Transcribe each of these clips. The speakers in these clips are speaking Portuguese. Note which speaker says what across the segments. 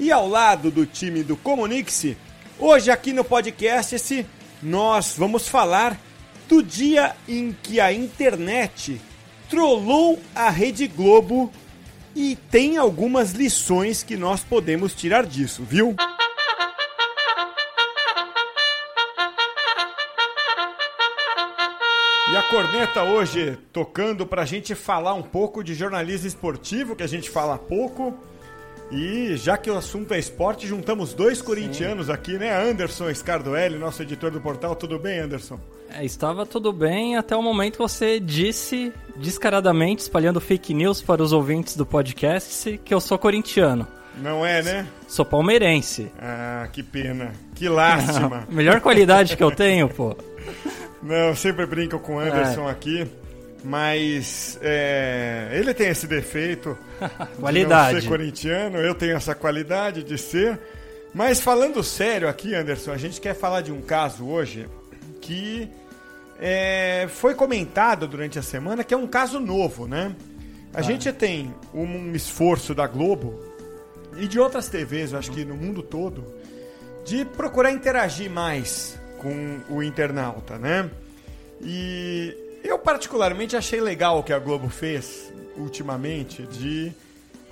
Speaker 1: e ao lado do time do Comunix, hoje aqui no podcast esse, nós vamos falar do dia em que a internet trollou a Rede Globo e tem algumas lições que nós podemos tirar disso, viu? E a corneta hoje tocando pra gente falar um pouco de jornalismo esportivo, que a gente fala pouco. E já que o assunto é esporte, juntamos dois corintianos aqui, né? Anderson Scardoelli, nosso editor do portal. Tudo bem, Anderson?
Speaker 2: É, estava tudo bem até o momento que você disse descaradamente, espalhando fake news para os ouvintes do podcast, que eu sou corintiano.
Speaker 1: Não é, né?
Speaker 2: Sou palmeirense.
Speaker 1: Ah, que pena. Que lástima.
Speaker 2: Melhor qualidade que eu tenho, pô.
Speaker 1: Não, eu sempre brinco com o Anderson é. aqui, mas é, ele tem esse defeito
Speaker 2: qualidade.
Speaker 1: de não ser corintiano, eu tenho essa qualidade de ser. Mas falando sério aqui, Anderson, a gente quer falar de um caso hoje que é, foi comentado durante a semana, que é um caso novo, né? A ah. gente tem um esforço da Globo e de outras TVs, eu acho que no mundo todo, de procurar interagir mais com o internauta, né? E eu particularmente achei legal o que a Globo fez ultimamente de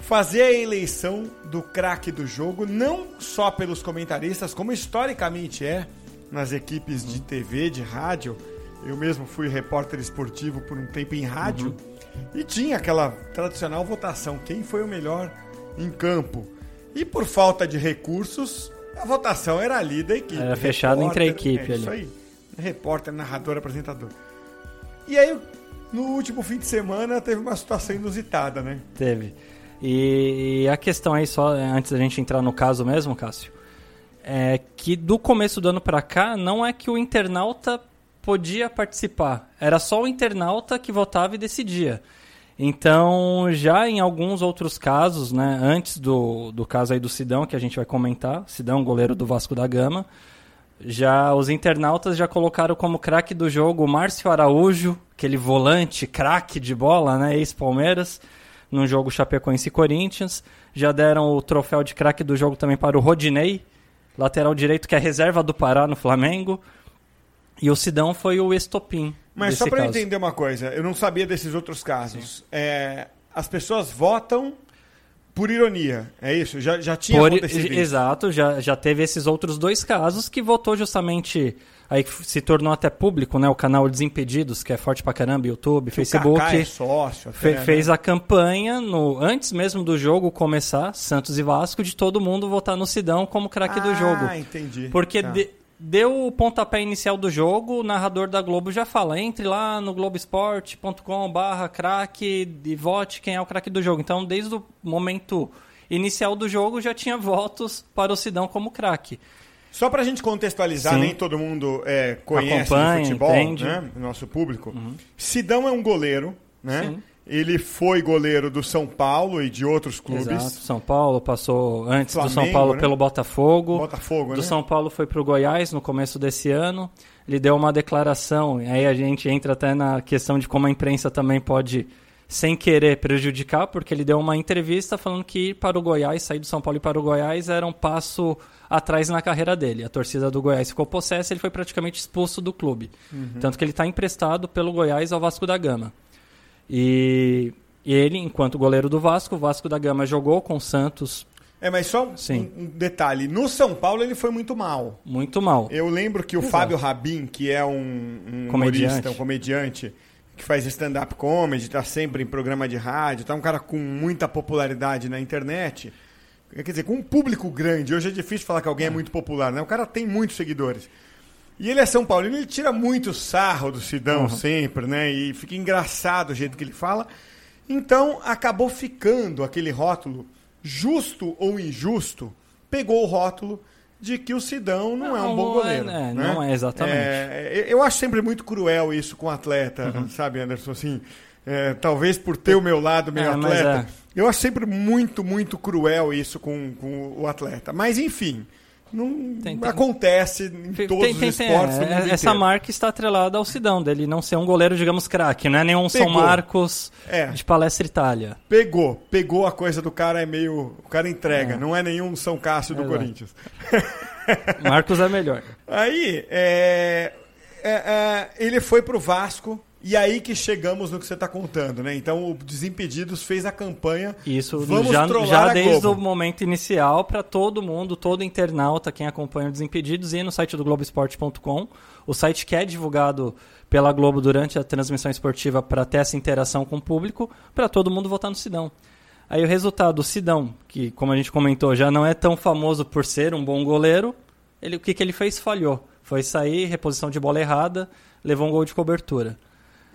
Speaker 1: fazer a eleição do craque do jogo, não só pelos comentaristas, como historicamente é nas equipes de TV, de rádio. Eu mesmo fui repórter esportivo por um tempo em rádio uhum. e tinha aquela tradicional votação: quem foi o melhor em campo. E por falta de recursos, a votação era ali da equipe.
Speaker 2: Era fechado entre a equipe
Speaker 1: é,
Speaker 2: ali.
Speaker 1: Isso aí. Repórter, narrador, apresentador. E aí, no último fim de semana, teve uma situação inusitada, né?
Speaker 2: Teve. E, e a questão aí, só antes da gente entrar no caso mesmo, Cássio, é que do começo do ano para cá, não é que o internauta podia participar. Era só o internauta que votava e decidia. Então, já em alguns outros casos, né, antes do, do caso aí do Sidão, que a gente vai comentar, Sidão, goleiro do Vasco da Gama, já os internautas já colocaram como craque do jogo o Márcio Araújo, aquele volante craque de bola, né, ex-Palmeiras, no jogo Chapecoense e Corinthians. Já deram o troféu de craque do jogo também para o Rodinei, lateral direito que é reserva do Pará no Flamengo. E o Sidão foi o estopim
Speaker 1: mas só para entender uma coisa, eu não sabia desses outros casos. É, as pessoas votam por ironia, é isso? Já, já tinha por, acontecido isso.
Speaker 2: Exato, já, já teve esses outros dois casos que votou justamente aí se tornou até público, né? O canal Desimpedidos, que é forte pra caramba, YouTube, que Facebook.
Speaker 1: O é sócio,
Speaker 2: até, fe, né? Fez a campanha no antes mesmo do jogo começar, Santos e Vasco, de todo mundo votar no Sidão como craque
Speaker 1: ah,
Speaker 2: do jogo.
Speaker 1: Ah, entendi.
Speaker 2: Porque
Speaker 1: tá.
Speaker 2: de, deu o pontapé inicial do jogo, o narrador da Globo já fala, entre lá no globesport.com barra craque e vote quem é o craque do jogo. Então, desde o momento inicial do jogo, já tinha votos para o Sidão como craque.
Speaker 1: Só para a gente contextualizar, Sim. nem todo mundo é, conhece futebol, entende. né? Nosso público. Uhum. Sidão é um goleiro, né? Sim. Ele foi goleiro do São Paulo e de outros clubes. Exato.
Speaker 2: São Paulo passou antes Flamengo, do São Paulo né? pelo Botafogo.
Speaker 1: Botafogo,
Speaker 2: Do
Speaker 1: né?
Speaker 2: São Paulo foi para o Goiás no começo desse ano. Ele deu uma declaração, aí a gente entra até na questão de como a imprensa também pode, sem querer, prejudicar, porque ele deu uma entrevista falando que ir para o Goiás, sair do São Paulo e para o Goiás era um passo atrás na carreira dele. A torcida do Goiás ficou possessa, ele foi praticamente expulso do clube. Uhum. Tanto que ele está emprestado pelo Goiás ao Vasco da Gama. E, ele, enquanto goleiro do Vasco, o Vasco da Gama jogou com o Santos.
Speaker 1: É, mas só Sim. um detalhe. No São Paulo ele foi muito mal.
Speaker 2: Muito mal.
Speaker 1: Eu lembro que o Exato. Fábio Rabin, que é um, um comediante. humorista, um comediante, que faz stand-up comedy, tá sempre em programa de rádio, tá um cara com muita popularidade na internet. Quer dizer, com um público grande. Hoje é difícil falar que alguém é muito popular, né? O cara tem muitos seguidores. E ele é São Paulino, ele tira muito sarro do Sidão uhum. sempre, né? E fica engraçado o jeito que ele fala. Então, acabou ficando aquele rótulo, justo ou injusto, pegou o rótulo de que o Sidão não, não é um bom goleiro.
Speaker 2: É,
Speaker 1: né?
Speaker 2: Não é, exatamente.
Speaker 1: É, eu acho sempre muito cruel isso com o atleta, uhum. sabe, Anderson? Assim, é, talvez por ter o meu lado meio é, atleta. É. Eu acho sempre muito, muito cruel isso com, com o atleta. Mas, enfim, não tem, tem, acontece em tem, todos os esportes
Speaker 2: mundo Essa marca está atrelada ao Sidão, dele não ser um goleiro, digamos, craque, não é nenhum pegou. São Marcos é. de Palestra Itália.
Speaker 1: Pegou, pegou a coisa do cara, é meio... O cara entrega, é. não é nenhum São Cássio do. Corinthians.
Speaker 2: Marcos é melhor.
Speaker 1: Aí, é, é, é ele foi pro Vasco, e aí que chegamos no que você está contando, né? Então o Desimpedidos fez a campanha.
Speaker 2: Isso, Vamos já, já desde o momento inicial para todo mundo, todo internauta, quem acompanha o Desimpedidos, ir no site do Globoesporte.com. O site que é divulgado pela Globo durante a transmissão esportiva para ter essa interação com o público, para todo mundo votar no Sidão. Aí o resultado, o Sidão, que como a gente comentou, já não é tão famoso por ser um bom goleiro, ele, o que, que ele fez? Falhou. Foi sair, reposição de bola errada, levou um gol de cobertura.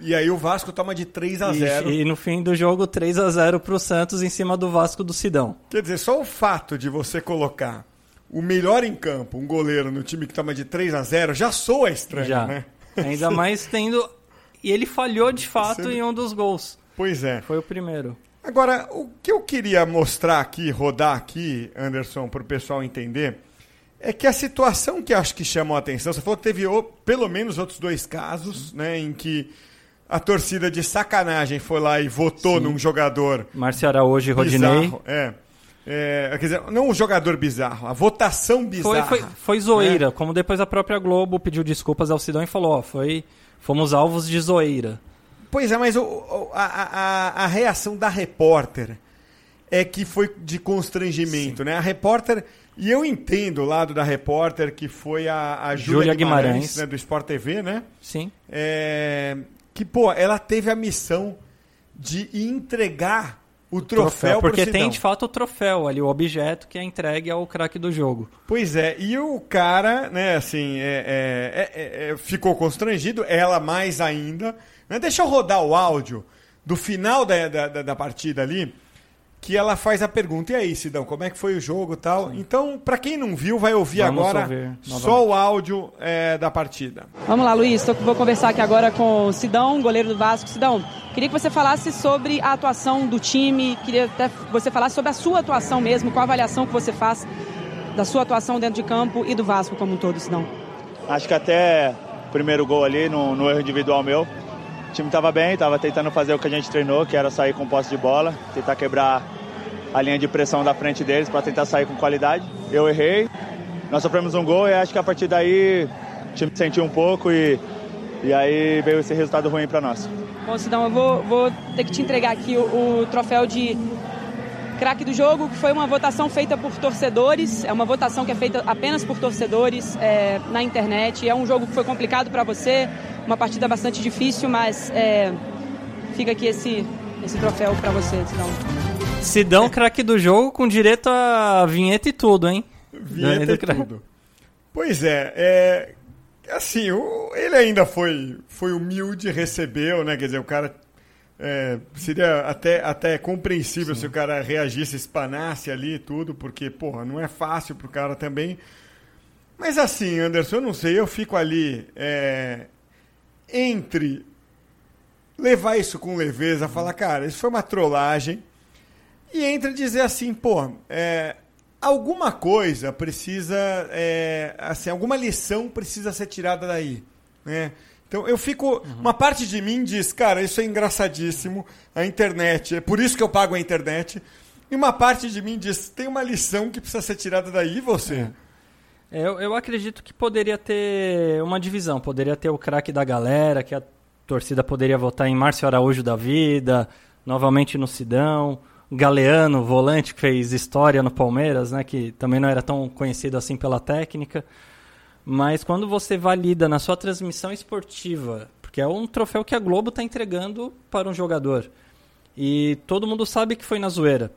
Speaker 1: E aí o Vasco toma de 3 a 0
Speaker 2: E, e no fim do jogo, 3 a 0 para o Santos em cima do Vasco do Sidão.
Speaker 1: Quer dizer, só o fato de você colocar o melhor em campo, um goleiro no time que toma de 3 a 0 já soa estranho,
Speaker 2: já.
Speaker 1: né?
Speaker 2: Ainda mais tendo. E ele falhou de fato em um dos gols.
Speaker 1: Pois é.
Speaker 2: Foi o primeiro.
Speaker 1: Agora, o que eu queria mostrar aqui, rodar aqui, Anderson, para o pessoal entender, é que a situação que acho que chamou a atenção, você falou que teve pelo menos outros dois casos, né, em que a torcida de sacanagem foi lá e votou Sim. num jogador.
Speaker 2: Márcio Araújo e Rodinei.
Speaker 1: É. É, quer dizer, não um jogador bizarro, a votação bizarra.
Speaker 2: Foi, foi, foi zoeira, é. como depois a própria Globo pediu desculpas ao Sidão e falou: ó, foi, fomos alvos de zoeira.
Speaker 1: Pois é, mas o, a, a, a, reação da repórter é que foi de constrangimento, Sim. né? A repórter. E eu entendo o lado da repórter, que foi a, a Júlia Guimarães, Guimarães. Né, do Sport TV, né?
Speaker 2: Sim.
Speaker 1: É, que, pô, ela teve a missão de entregar o troféu, troféu
Speaker 2: porque tem de fato o troféu ali, o objeto que é entregue ao craque do jogo.
Speaker 1: Pois é, e o cara, né, assim, é, é, é, é ficou constrangido, ela mais ainda. Né? Deixa eu rodar o áudio do final da, da, da partida ali que ela faz a pergunta. E aí, Sidão, como é que foi o jogo tal? Sim. Então, para quem não viu, vai ouvir Vamos agora ouvir, só o áudio é, da partida.
Speaker 3: Vamos lá, Luiz. Tô, vou conversar aqui agora com o Sidão, goleiro do Vasco. Sidão, queria que você falasse sobre a atuação do time, queria até que você falasse sobre a sua atuação mesmo, qual a avaliação que você faz da sua atuação dentro de campo e do Vasco como um todo, Sidão.
Speaker 4: Acho que até o primeiro gol ali, no, no erro individual meu, o time estava bem, estava tentando fazer o que a gente treinou, que era sair com posse de bola, tentar quebrar a linha de pressão da frente deles para tentar sair com qualidade. Eu errei, nós sofremos um gol e acho que a partir daí o time sentiu um pouco e, e aí veio esse resultado ruim para nós.
Speaker 3: Bom, Sidão, eu vou, vou, ter que te entregar aqui o, o troféu de craque do jogo, que foi uma votação feita por torcedores, é uma votação que é feita apenas por torcedores é, na internet. É um jogo que foi complicado para você, uma partida bastante difícil, mas é, fica aqui esse, esse troféu para você, Sidão.
Speaker 2: Sidão, craque do jogo, com direito a vinheta e tudo, hein?
Speaker 1: Vinheta e tudo. Pois é, é assim, o, ele ainda foi, foi humilde, recebeu, né? Quer dizer, o cara é, seria até, até compreensível Sim. se o cara reagisse, espanasse ali e tudo, porque, porra, não é fácil pro cara também. Mas assim, Anderson, eu não sei, eu fico ali é, entre levar isso com leveza, falar, cara, isso foi uma trollagem, e entre dizer assim, pô, é, alguma coisa precisa, é, assim, alguma lição precisa ser tirada daí, né? Então eu fico, uhum. uma parte de mim diz, cara, isso é engraçadíssimo, a internet, é por isso que eu pago a internet. E uma parte de mim diz, tem uma lição que precisa ser tirada daí, você? É.
Speaker 2: Eu, eu acredito que poderia ter uma divisão, poderia ter o craque da galera, que a torcida poderia votar em Márcio Araújo da vida, novamente no Sidão, Galeano, volante que fez história no Palmeiras, né, que também não era tão conhecido assim pela técnica. Mas quando você valida na sua transmissão esportiva, porque é um troféu que a Globo está entregando para um jogador. E todo mundo sabe que foi na zoeira.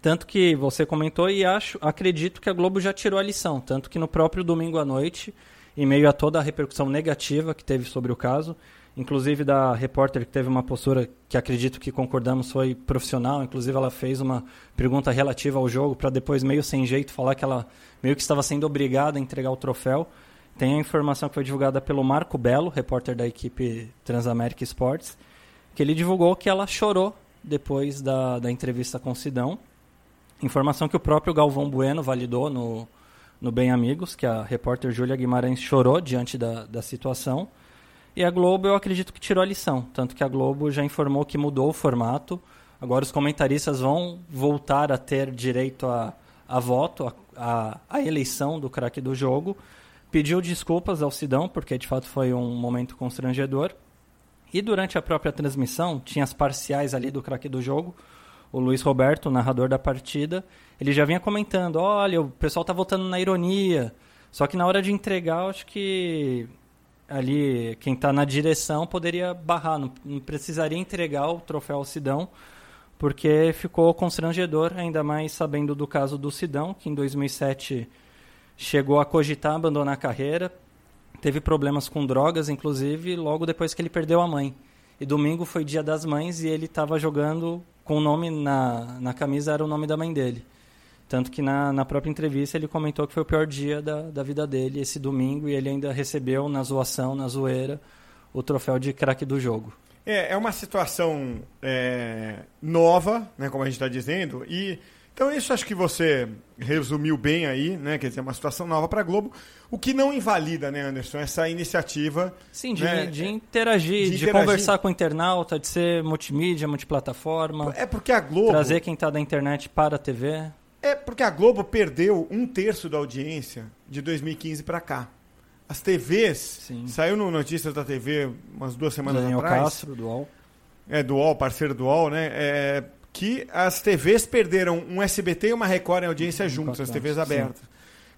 Speaker 2: Tanto que você comentou e acho, acredito que a Globo já tirou a lição. Tanto que no próprio domingo à noite, em meio a toda a repercussão negativa que teve sobre o caso, inclusive da repórter que teve uma postura que acredito que concordamos foi profissional, inclusive ela fez uma pergunta relativa ao jogo para depois meio sem jeito falar que ela meio que estava sendo obrigada a entregar o troféu. Tem a informação que foi divulgada pelo Marco Belo, repórter da equipe Transamérica Sports, que ele divulgou que ela chorou depois da, da entrevista com o Sidão. Informação que o próprio Galvão Bueno validou no, no Bem Amigos, que a repórter Júlia Guimarães chorou diante da, da situação. E a Globo, eu acredito que tirou a lição. Tanto que a Globo já informou que mudou o formato. Agora os comentaristas vão voltar a ter direito a, a voto, a, a, a eleição do craque do jogo. Pediu desculpas ao Sidão, porque de fato foi um momento constrangedor. E durante a própria transmissão, tinha as parciais ali do craque do jogo. O Luiz Roberto, narrador da partida, ele já vinha comentando: olha, o pessoal está votando na ironia. Só que na hora de entregar, acho que ali quem está na direção poderia barrar, não, não, precisaria entregar o troféu ao Sidão, porque ficou constrangedor, ainda mais sabendo do caso do Sidão, que em 2007 chegou a cogitar abandonar a carreira, teve problemas com drogas, inclusive, logo depois que ele perdeu a mãe. E domingo foi dia das mães e ele estava jogando com o nome na, na camisa, era o nome da mãe dele. Tanto que na, na própria entrevista ele comentou que foi o pior dia da, da vida dele, esse domingo, e ele ainda recebeu na zoação, na zoeira, o troféu de craque do jogo.
Speaker 1: É, é uma situação é, nova, né, como a gente está dizendo, e então isso acho que você resumiu bem aí, né? Quer dizer, uma situação nova para a Globo, o que não invalida, né, Anderson, essa iniciativa.
Speaker 2: Sim, de,
Speaker 1: né,
Speaker 2: de, interagir, de, de interagir. conversar com o internauta, de ser multimídia, multiplataforma.
Speaker 1: É porque a Globo.
Speaker 2: Trazer quem está da internet para a TV.
Speaker 1: É porque a Globo perdeu um terço da audiência de 2015 para cá. As TVs, Sim. saiu no Notícias da TV umas duas semanas
Speaker 2: Daniel
Speaker 1: atrás.
Speaker 2: Castro, do UOL.
Speaker 1: É, do UOL, parceiro do UOL, né? É, que as TVs perderam um SBT e uma Record em audiência juntos, as TVs abertas. Sim.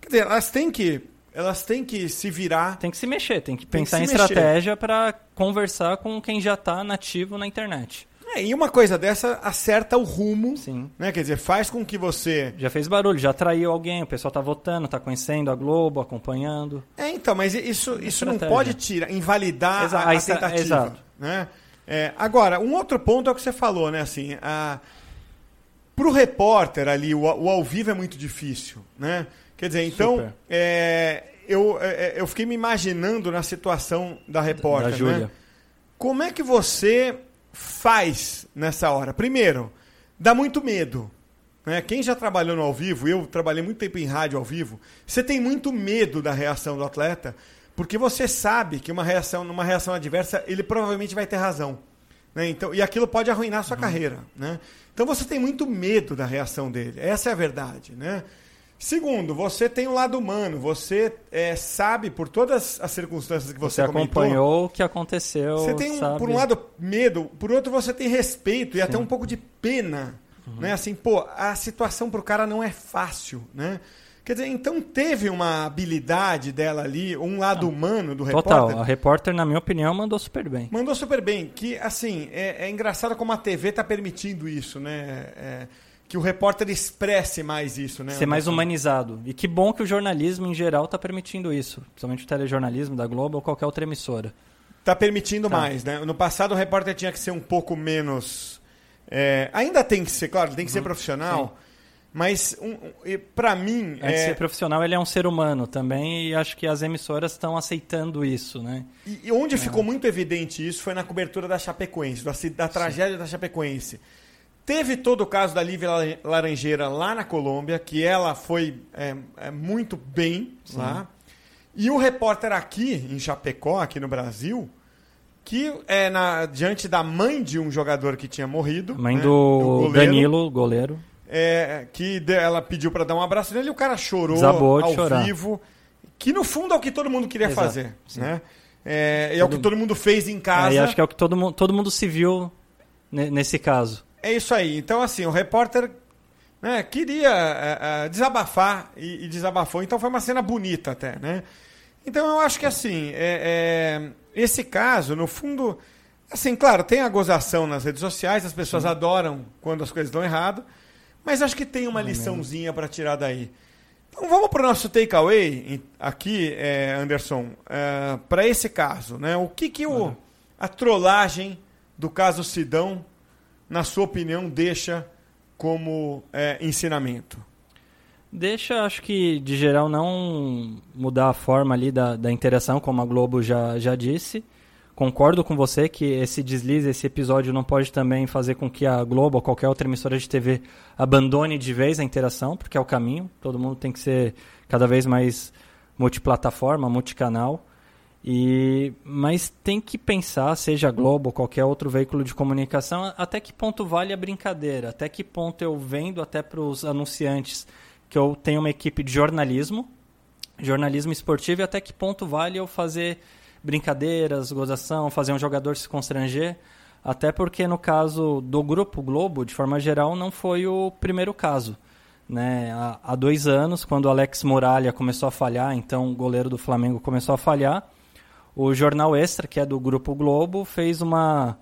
Speaker 1: Quer dizer, elas têm que elas têm que se virar.
Speaker 2: Tem que se mexer, tem que pensar tem que em estratégia para conversar com quem já está nativo na internet.
Speaker 1: É, e uma coisa dessa acerta o rumo, Sim. né? Quer dizer, faz com que você
Speaker 2: já fez barulho, já atraiu alguém, o pessoal está votando, está conhecendo a Globo, acompanhando.
Speaker 1: É, então, mas isso, isso não pode tirar, invalidar Exa a, a tentativa, exato. né? É, agora, um outro ponto é o que você falou, né? Assim, a... para o repórter ali, o, o, ao vivo é muito difícil, né? Quer dizer, então, é, eu, é, eu fiquei me imaginando na situação da repórter, da. Né? Como é que você faz nessa hora? Primeiro, dá muito medo. Né? Quem já trabalhou no ao vivo, eu trabalhei muito tempo em rádio ao vivo, você tem muito medo da reação do atleta, porque você sabe que uma reação, numa reação adversa, ele provavelmente vai ter razão. Né? Então, e aquilo pode arruinar a sua uhum. carreira. Né? Então você tem muito medo da reação dele. Essa é a verdade. Né? Segundo, você tem um lado humano. Você é, sabe, por todas as circunstâncias que você,
Speaker 2: você comentou, acompanhou o que aconteceu.
Speaker 1: Você tem, um, por um lado, medo. Por outro, você tem respeito e Sim. até um pouco de pena. Uhum. Né? Assim, pô, a situação para o cara não é fácil. Né? Quer dizer, então teve uma habilidade dela ali, um lado humano do repórter.
Speaker 2: Total, a repórter, na minha opinião, mandou super bem.
Speaker 1: Mandou super bem. Que, assim, é, é engraçado como a TV está permitindo isso, né? É, que o repórter expresse mais isso, né?
Speaker 2: Ser mais humanizado. E que bom que o jornalismo, em geral, está permitindo isso. Principalmente o telejornalismo da Globo ou qualquer outra emissora.
Speaker 1: Está permitindo tá. mais, né? No passado, o repórter tinha que ser um pouco menos... É, ainda tem que ser, claro, tem que uhum. ser profissional... Sim mas, um, para mim.
Speaker 2: Antes é... de ser profissional, ele é um ser humano também, e acho que as emissoras estão aceitando isso, né?
Speaker 1: E, e onde é. ficou muito evidente isso foi na cobertura da Chapecoense, da, da tragédia Sim. da Chapecoense. Teve todo o caso da Lívia Laranjeira lá na Colômbia, que ela foi é, é muito bem Sim. lá. E o repórter aqui, em Chapecó, aqui no Brasil, que é na, diante da mãe de um jogador que tinha morrido.
Speaker 2: Mãe né, do, do goleiro, Danilo, goleiro
Speaker 1: é, que ela pediu para dar um abraço nele e o cara chorou Desabou ao chorar. vivo. Que no fundo é o que todo mundo queria Exato, fazer. Né? É, é o que todo mundo fez em casa.
Speaker 2: É, acho que é o que todo mundo, todo mundo se viu nesse caso.
Speaker 1: É isso aí. Então, assim, o repórter né, queria é, é, desabafar e, e, desabafou. Então foi uma cena bonita até, né? Então eu acho que assim, é, é, esse caso, no fundo, assim, claro, tem a gozação nas redes sociais, as pessoas Sim. adoram quando as coisas dão errado, mas acho que tem uma liçãozinha para tirar daí. Então vamos para o nosso takeaway aqui, é, Anderson, é, para esse caso, né? O que, que o, a trollagem do caso Sidão, na sua opinião, deixa como é, ensinamento?
Speaker 2: Deixa, acho que de geral não mudar a forma ali da, da interação, como a Globo já, já disse. Concordo com você que esse deslize, esse episódio não pode também fazer com que a Globo ou qualquer outra emissora de TV abandone de vez a interação, porque é o caminho. Todo mundo tem que ser cada vez mais multiplataforma, multicanal. E, mas tem que pensar, seja Globo ou qualquer outro veículo de comunicação, até que ponto vale a brincadeira, até que ponto eu vendo até para os anunciantes que eu tenho uma equipe de jornalismo, jornalismo esportivo, e até que ponto vale eu fazer brincadeiras, gozação, fazer um jogador se constranger, até porque no caso do Grupo Globo, de forma geral, não foi o primeiro caso. Né? Há, há dois anos, quando o Alex Muralha começou a falhar, então o goleiro do Flamengo começou a falhar, o Jornal Extra, que é do Grupo Globo, fez uma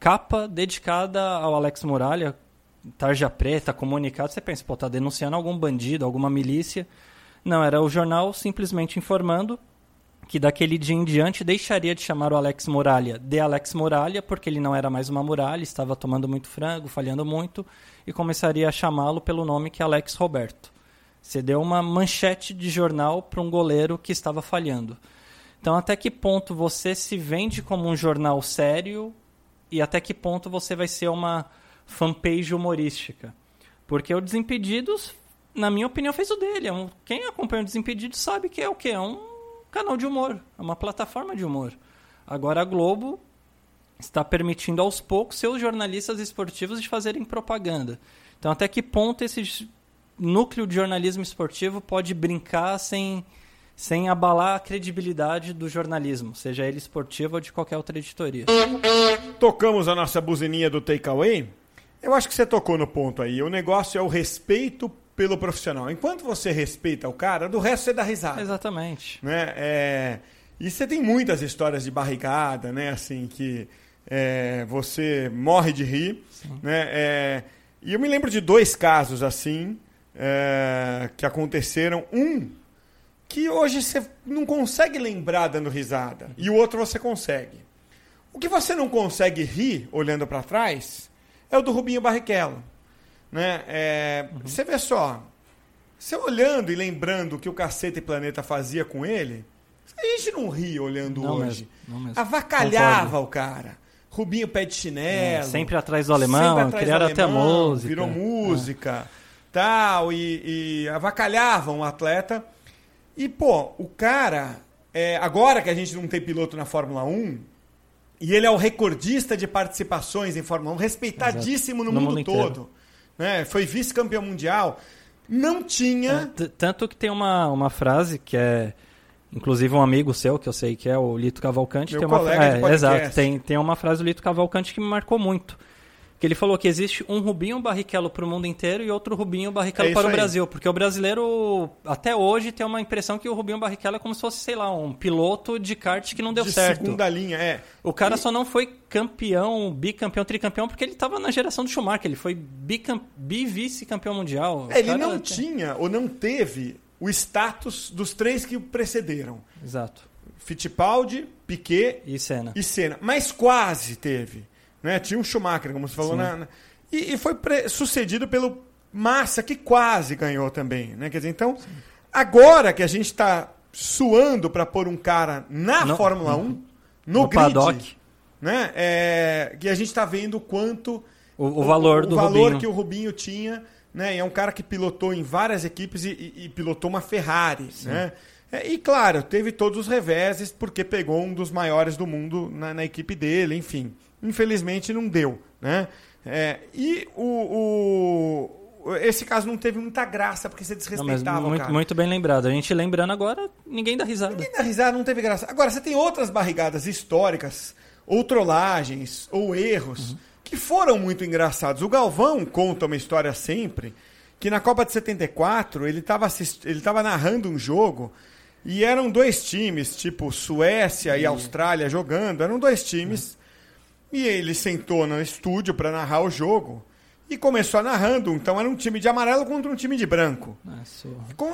Speaker 2: capa dedicada ao Alex Muralha, tarja preta, comunicado. Você pensa, pô, tá denunciando algum bandido, alguma milícia. Não, era o jornal simplesmente informando que daquele dia em diante deixaria de chamar o Alex Muralha de Alex Muralha, porque ele não era mais uma muralha, estava tomando muito frango, falhando muito, e começaria a chamá-lo pelo nome que é Alex Roberto. Você deu uma manchete de jornal para um goleiro que estava falhando. Então, até que ponto você se vende como um jornal sério e até que ponto você vai ser uma fanpage humorística? Porque o Desimpedidos, na minha opinião, fez o dele. É quem acompanha o Desimpedidos sabe que é o quê? É um canal de humor, é uma plataforma de humor. Agora a Globo está permitindo aos poucos seus jornalistas esportivos de fazerem propaganda. Então, até que ponto esse núcleo de jornalismo esportivo pode brincar sem sem abalar a credibilidade do jornalismo, seja ele esportivo ou de qualquer outra editoria.
Speaker 1: Tocamos a nossa buzininha do takeaway. Eu acho que você tocou no ponto aí. O negócio é o respeito pelo profissional. Enquanto você respeita o cara, do resto você dá risada.
Speaker 2: Exatamente.
Speaker 1: Né? É... E você tem muitas histórias de barrigada, né? Assim, que é... você morre de rir. Né? É... E eu me lembro de dois casos assim é, que aconteceram. Um que hoje você não consegue lembrar dando risada e o outro você consegue. O que você não consegue rir olhando para trás é o do Rubinho Barrichello. Né? É, uhum. Você vê só, você olhando e lembrando o que o Cacete Planeta fazia com ele, a gente não ri olhando
Speaker 2: não
Speaker 1: hoje.
Speaker 2: Mesmo, mesmo.
Speaker 1: Avacalhava Concordo. o cara. Rubinho pé de chinelo. É,
Speaker 2: sempre atrás do alemão, criaram até música.
Speaker 1: Virou música, é. tal, e, e avacalhavam o atleta. E, pô, o cara, é, agora que a gente não tem piloto na Fórmula 1, e ele é o recordista de participações em Fórmula 1, respeitadíssimo no, no, mundo, mundo todo. Né? Foi vice-campeão mundial. Não tinha.
Speaker 2: É, tanto que tem uma, uma frase que é. Inclusive um amigo seu, que eu sei que é o Lito Cavalcante,
Speaker 1: Meu
Speaker 2: tem uma
Speaker 1: colega
Speaker 2: é, Exato, tem, tem uma frase do Lito Cavalcante que me marcou muito que ele falou que existe um Rubinho Barrichello para o mundo inteiro e outro Rubinho Barrichello é para o Brasil. Porque o brasileiro, até hoje, tem uma impressão que o Rubinho Barrichello é como se fosse, sei lá, um piloto de kart que não deu
Speaker 1: de
Speaker 2: certo.
Speaker 1: segunda linha, é.
Speaker 2: O cara e... só não foi campeão, bicampeão, tricampeão, porque ele estava na geração do Schumacher. Ele foi bi-vice-campeão mundial.
Speaker 1: É, ele não tinha ou não teve o status dos três que o precederam.
Speaker 2: Exato.
Speaker 1: Fittipaldi, Piquet
Speaker 2: e Senna.
Speaker 1: E Senna. Mas quase teve. Né? Tinha um Schumacher, como você falou. Na, na... E, e, foi sucedido pelo Massa, que quase ganhou também. Né? Quer dizer, então, Sim. agora que a gente está suando para pôr um cara na Fórmula 1, no, no grid, paddock. né? É, que a gente está vendo o quanto...
Speaker 2: O, o valor o,
Speaker 1: do
Speaker 2: o
Speaker 1: valor
Speaker 2: Rubinho.
Speaker 1: que o Rubinho tinha. Né? E é um cara que pilotou em várias equipes e, e, e pilotou uma Ferrari. Né? É, e claro, teve todos os reveses porque pegou um dos maiores do mundo na, na equipe dele, enfim. Infelizmente não deu. Né? É, e o, o, esse caso não teve muita graça, porque você desrespeitava
Speaker 2: não, muito. Muito bem lembrado. A gente lembrando agora, ninguém dá risada.
Speaker 1: Ninguém dá risada, não teve graça. Agora, você tem outras barrigadas históricas, ou trollagens, ou erros, uhum. que foram muito engraçados. O Galvão conta uma história sempre, que na Copa de 74, ele estava ele tava narrando um jogo E eram dois times, tipo Suécia e, e Austrália jogando, eram dois times. E ele sentou no estúdio para narrar o jogo e começou narrando. Então era um time de amarelo contra um time de branco. Nossa.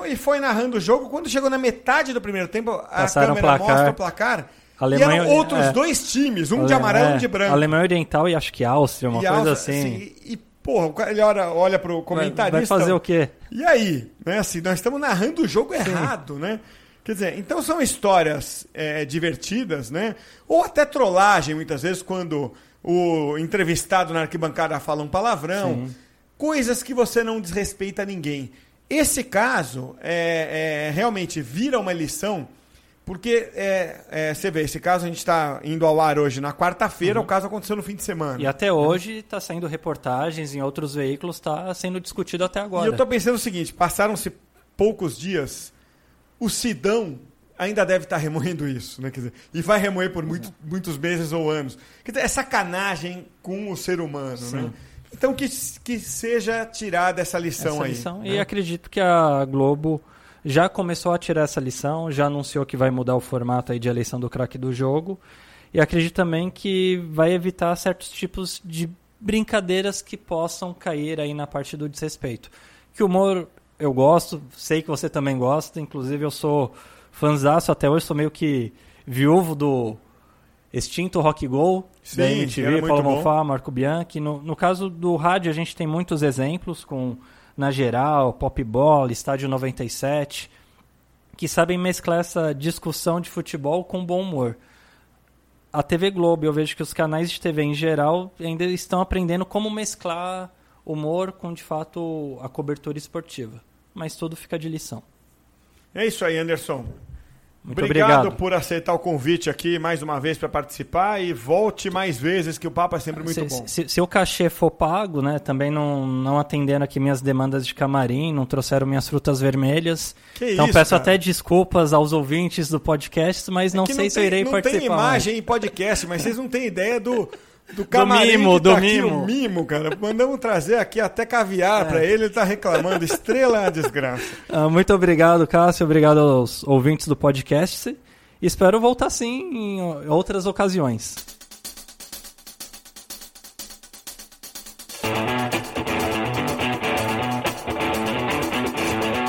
Speaker 1: E foi narrando o jogo. Quando chegou na metade do primeiro tempo, a Passaram câmera mostra o placar. Alemanha, e eram outros é, dois times, um Ale, de amarelo e é, um de branco.
Speaker 2: Alemanha Oriental e acho que Áustria, uma e coisa Áustria, assim. assim.
Speaker 1: E, porra, ele olha, olha pro comentarista.
Speaker 2: Vai fazer o quê?
Speaker 1: E aí? Né, assim, nós estamos narrando o jogo Sim. errado, né? Quer dizer, então são histórias é, divertidas, né? Ou até trollagem, muitas vezes, quando o entrevistado na arquibancada fala um palavrão. Sim. Coisas que você não desrespeita ninguém. Esse caso é, é realmente vira uma lição porque é, é, você vê, esse caso a gente está indo ao ar hoje na quarta-feira, uhum. o caso aconteceu no fim de semana.
Speaker 2: E até hoje está saindo reportagens em outros veículos, está sendo discutido até agora.
Speaker 1: E eu estou pensando o seguinte: passaram-se poucos dias, o Sidão ainda deve estar remoendo isso, né? Quer dizer, e vai remoer por muito, muitos meses ou anos. Quer dizer, é sacanagem com o ser humano, né? Sim. né? Então que, que seja tirada essa lição essa aí. Lição.
Speaker 2: Né? E acredito que a Globo já começou a tirar essa lição, já anunciou que vai mudar o formato aí de eleição do craque do jogo. E acredito também que vai evitar certos tipos de brincadeiras que possam cair aí na parte do desrespeito. Que o humor eu gosto, sei que você também gosta, inclusive eu sou fãzaço até hoje, sou meio que viúvo do extinto Rock Go, Sim, da MTV, Paulo Monfá, Marco Bianchi. No, no caso do rádio, a gente tem muitos exemplos com na geral, Pop Bola, Estádio 97, que sabem mesclar essa discussão de futebol com bom humor. A TV Globo, eu vejo que os canais de TV em geral ainda estão aprendendo como mesclar humor com, de fato, a cobertura esportiva. Mas tudo fica de lição.
Speaker 1: É isso aí, Anderson. Muito obrigado, obrigado, por aceitar o convite aqui mais uma vez para participar e volte mais vezes, que o papo é sempre muito
Speaker 2: se,
Speaker 1: bom.
Speaker 2: Se, se, o cachê for pago, né, também não, não atendendo aqui minhas demandas de camarim, não trouxeram minhas frutas vermelhas. Que então isso, peço cara? até desculpas aos ouvintes do podcast, mas é não sei não se tem, eu irei
Speaker 1: não
Speaker 2: participar.
Speaker 1: Não tem imagem
Speaker 2: mais.
Speaker 1: em podcast, mas vocês não têm ideia do do camarim do mimo, tá do aqui, mimo. mimo, cara. Mandamos trazer aqui até caviar é. para ele, ele tá reclamando. Estrela é uma desgraça.
Speaker 2: Ah, muito obrigado, Cássio. Obrigado aos ouvintes do podcast. Espero voltar sim em outras ocasiões.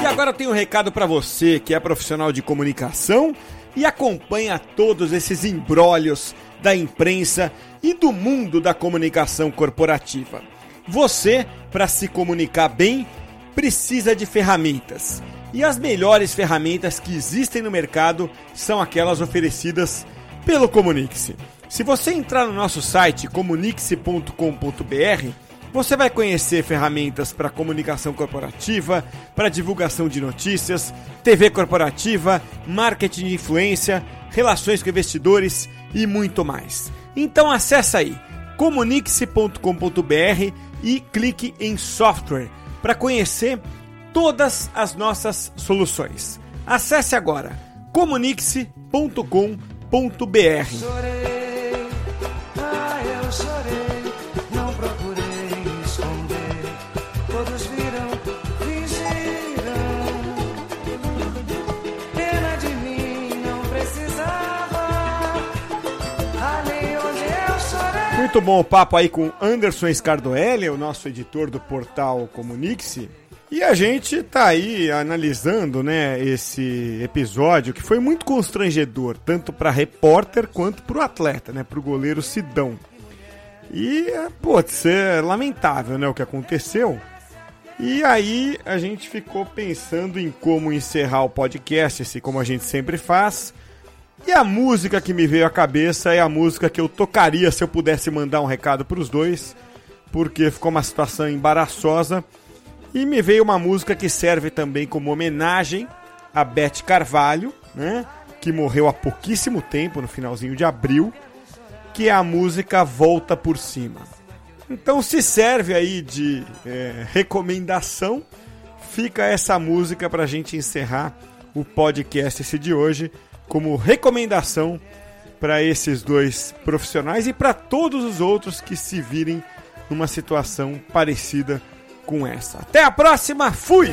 Speaker 1: E agora eu tenho um recado para você que é profissional de comunicação e acompanha todos esses embrólios da imprensa e do mundo da comunicação corporativa. Você, para se comunicar bem, precisa de ferramentas. E as melhores ferramentas que existem no mercado são aquelas oferecidas pelo Comunique-se. Se você entrar no nosso site comunique-se.com.br, você vai conhecer ferramentas para comunicação corporativa, para divulgação de notícias, TV corporativa, marketing de influência, relações com investidores e muito mais. Então acessa aí comunique-se.com.br e clique em software para conhecer todas as nossas soluções. Acesse agora comunique-se.com.br. Muito bom o papo aí com Anderson Scardoelli, o nosso editor do portal Comunique-se. E a gente tá aí analisando, né, esse episódio que foi muito constrangedor, tanto para repórter quanto para o atleta, né, para o goleiro Sidão. E, pode ser lamentável, né, o que aconteceu. E aí a gente ficou pensando em como encerrar o podcast, assim como a gente sempre faz. E a música que me veio à cabeça é a música que eu tocaria se eu pudesse mandar um recado para os dois, porque ficou uma situação embaraçosa. E me veio uma música que serve também como homenagem a Beth Carvalho, né? Que morreu há pouquíssimo tempo, no finalzinho de abril, que é a música Volta por Cima. Então, se serve aí de é, recomendação, fica essa música para a gente encerrar o podcast esse de hoje como recomendação para esses dois profissionais e para todos os outros que se virem numa situação parecida com essa. Até a próxima, fui!